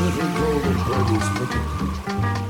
little Gold and Bubbles Cookie.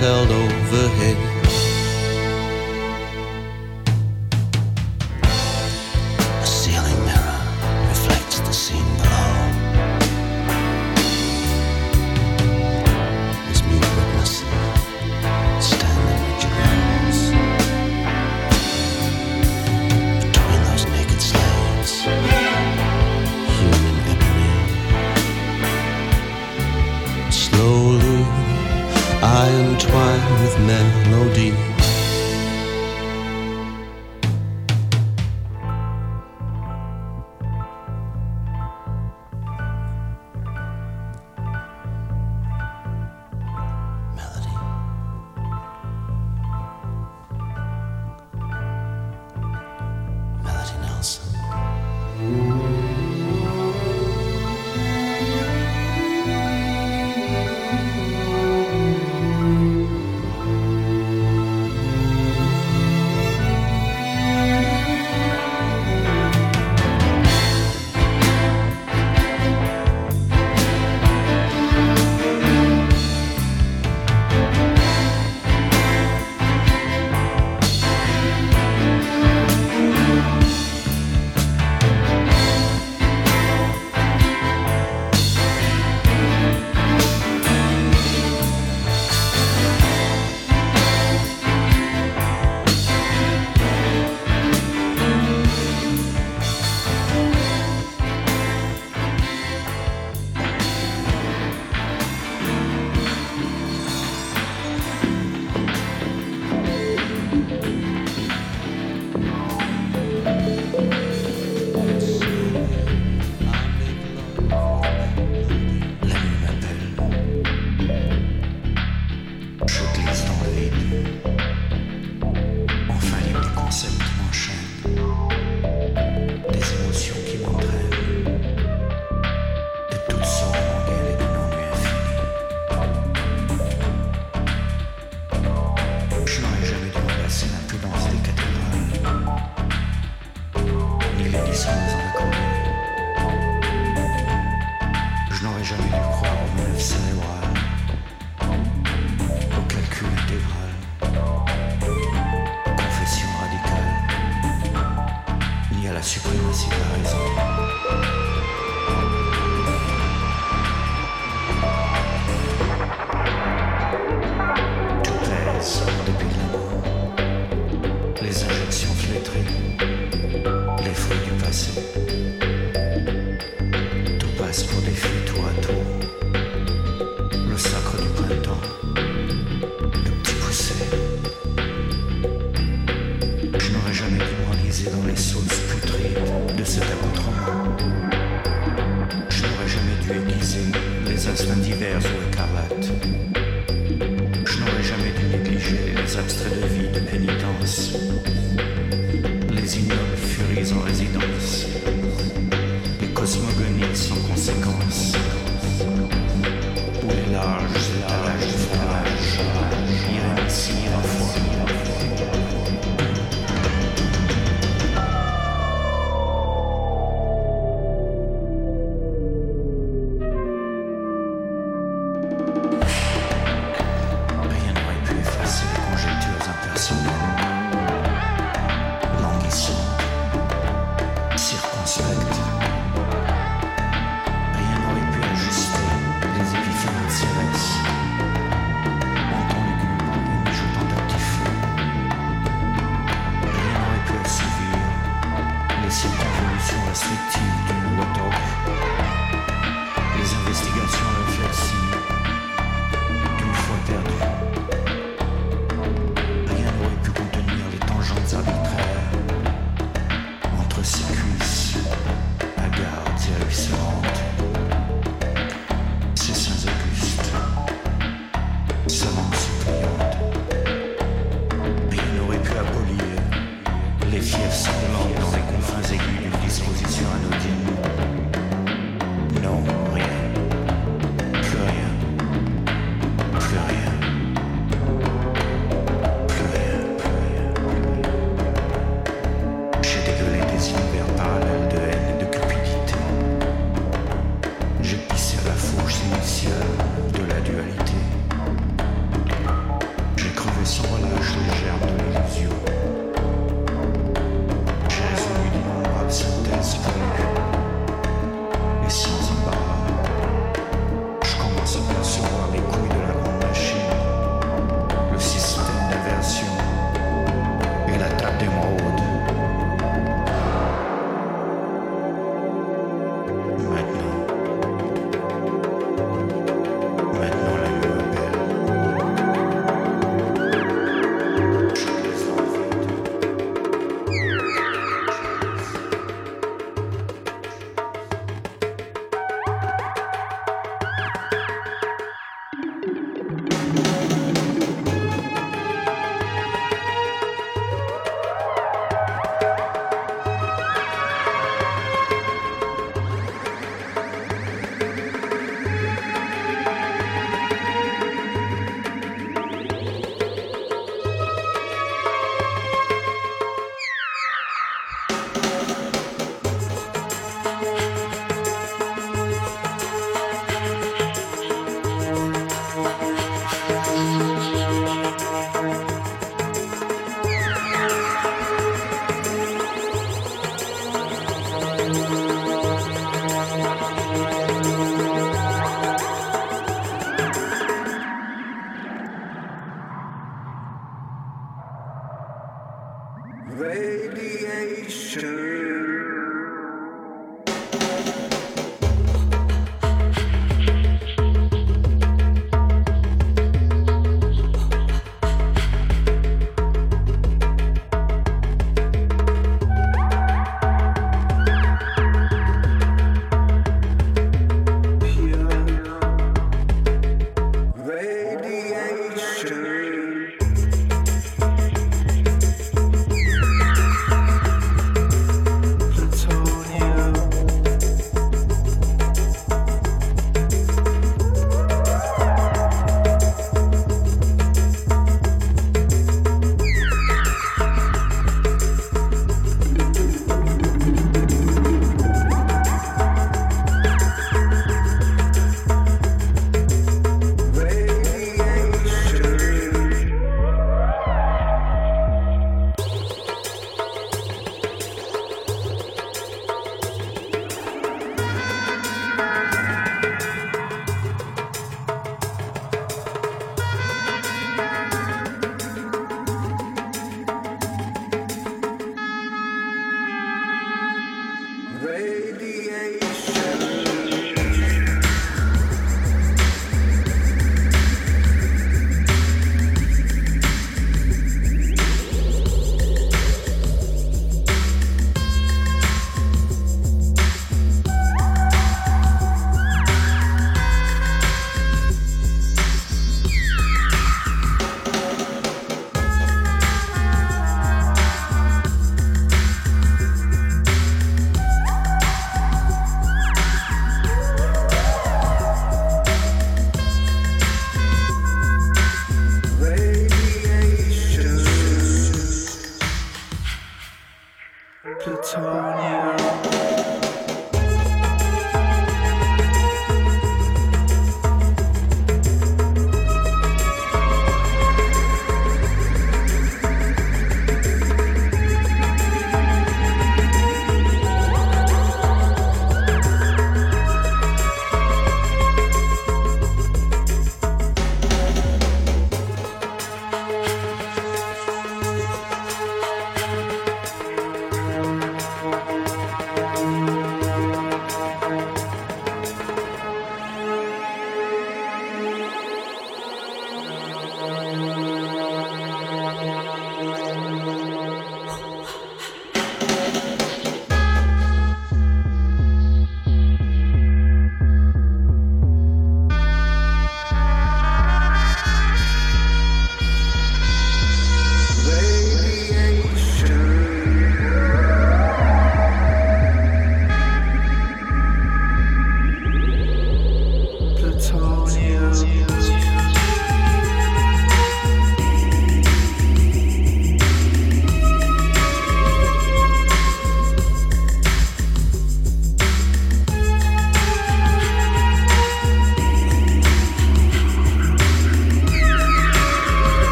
Held overhead. ainsi de la raison. Tout depuis les injections flétries, les fruits du passé. divers ou écarlates. Je n'aurais jamais dû négliger les abstraits de vie de pénitence.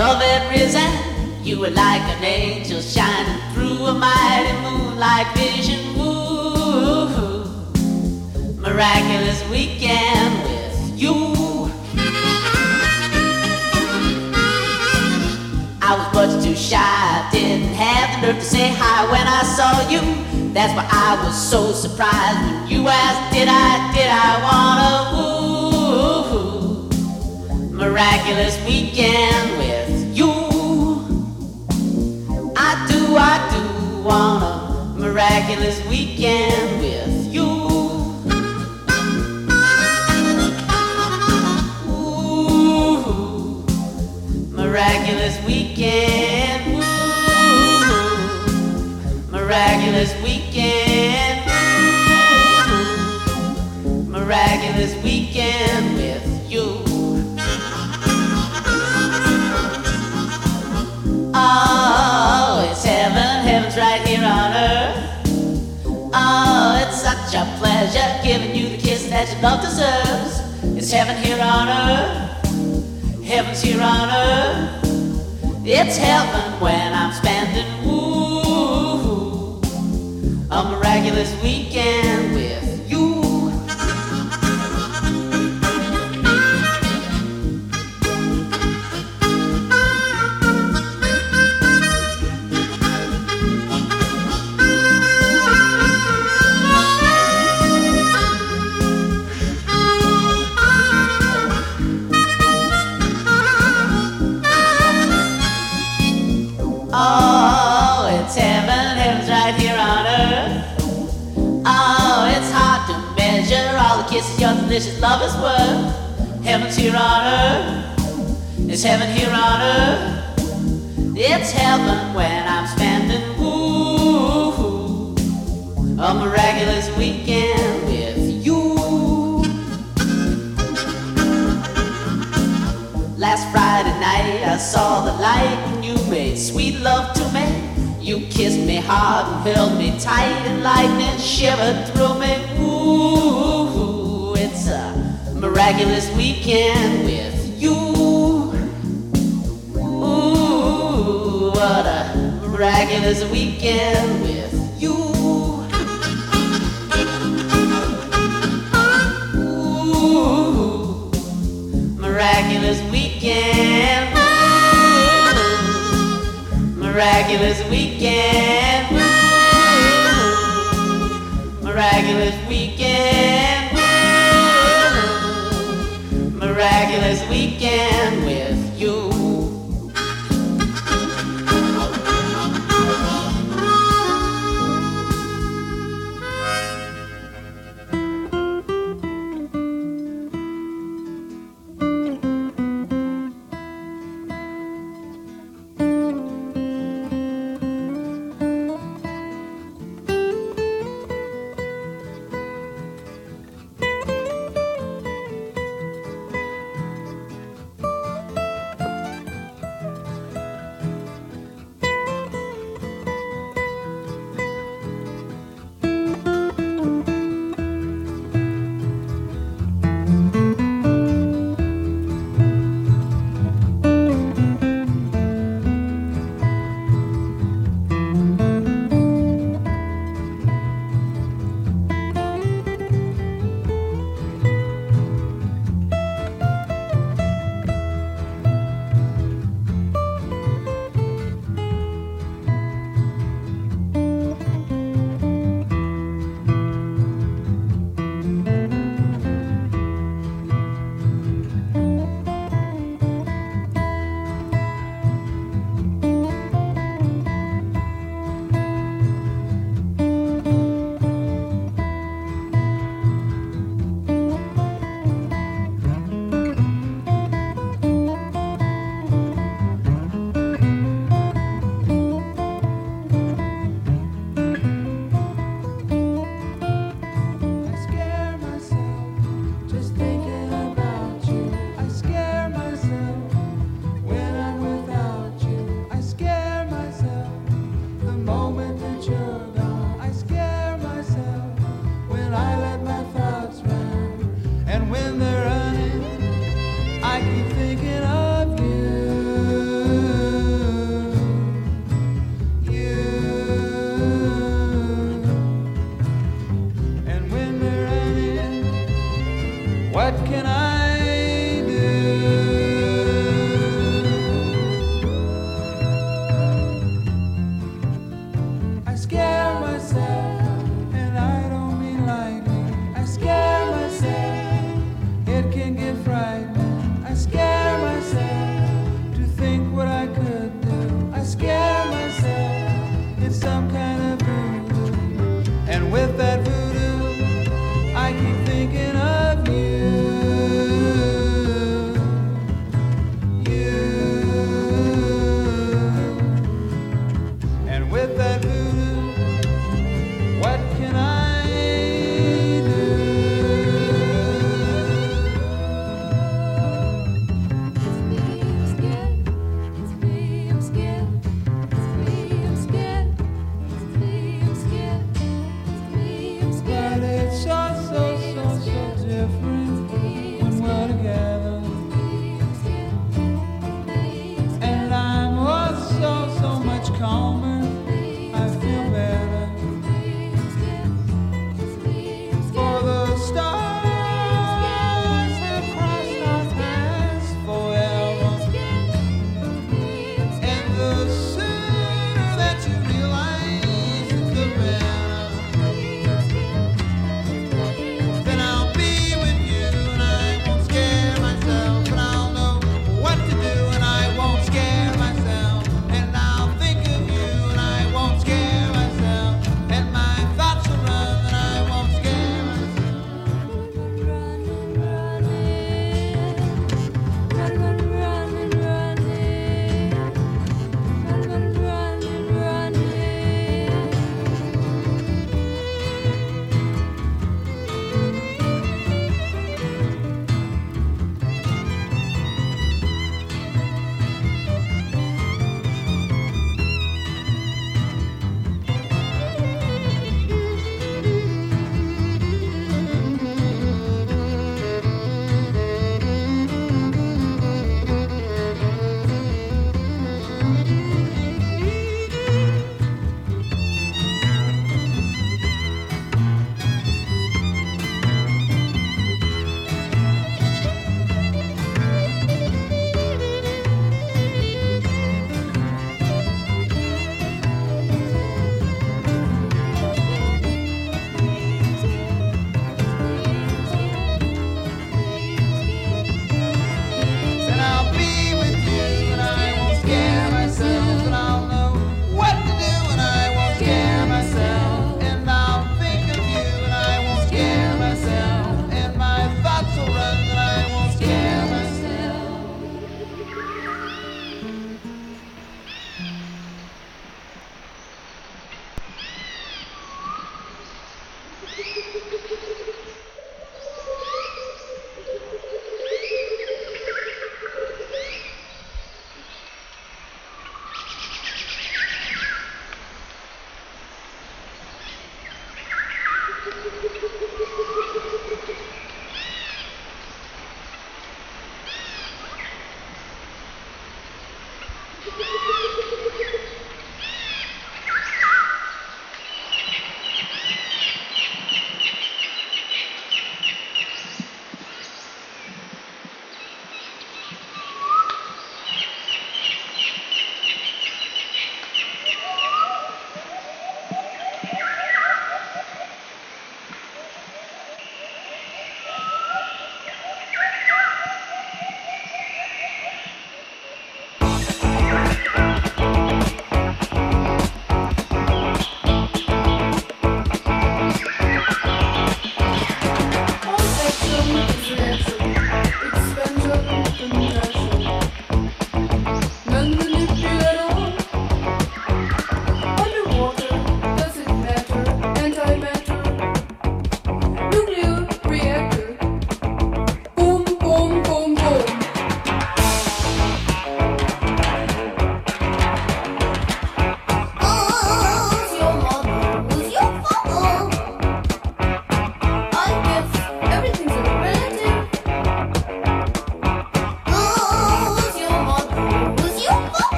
Love had risen. You were like an angel shining through a mighty moonlight vision. Woo, miraculous weekend with you. I was much too shy, didn't have the nerve to say hi when I saw you. That's why I was so surprised when you asked, Did I, did I wanna woo? Miraculous weekend miraculous weekend with you. Ooh, miraculous weekend. Ooh, miraculous weekend. Ooh, miraculous weekend that your love deserves. It's heaven here on earth, heaven's here on earth. It's heaven when I'm spending woo, a miraculous weekend delicious love is worth. Heaven's here on earth. It's heaven here on earth. It's heaven when I'm spending woo, a miraculous weekend with you. Last Friday night I saw the light and you made sweet love to me. You kissed me hard and held me tight and lightning shivered through me. Ooh, miraculous weekend with you. Ooh, what a miraculous weekend with you. Ooh, miraculous weekend. Ooh, miraculous weekend. Ooh, miraculous weekend. Miraculous weekend with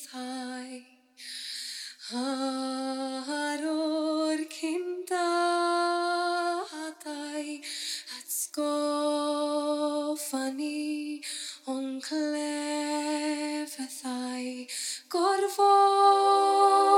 is high. Haror kindatai at scofani on clefethai gorfod.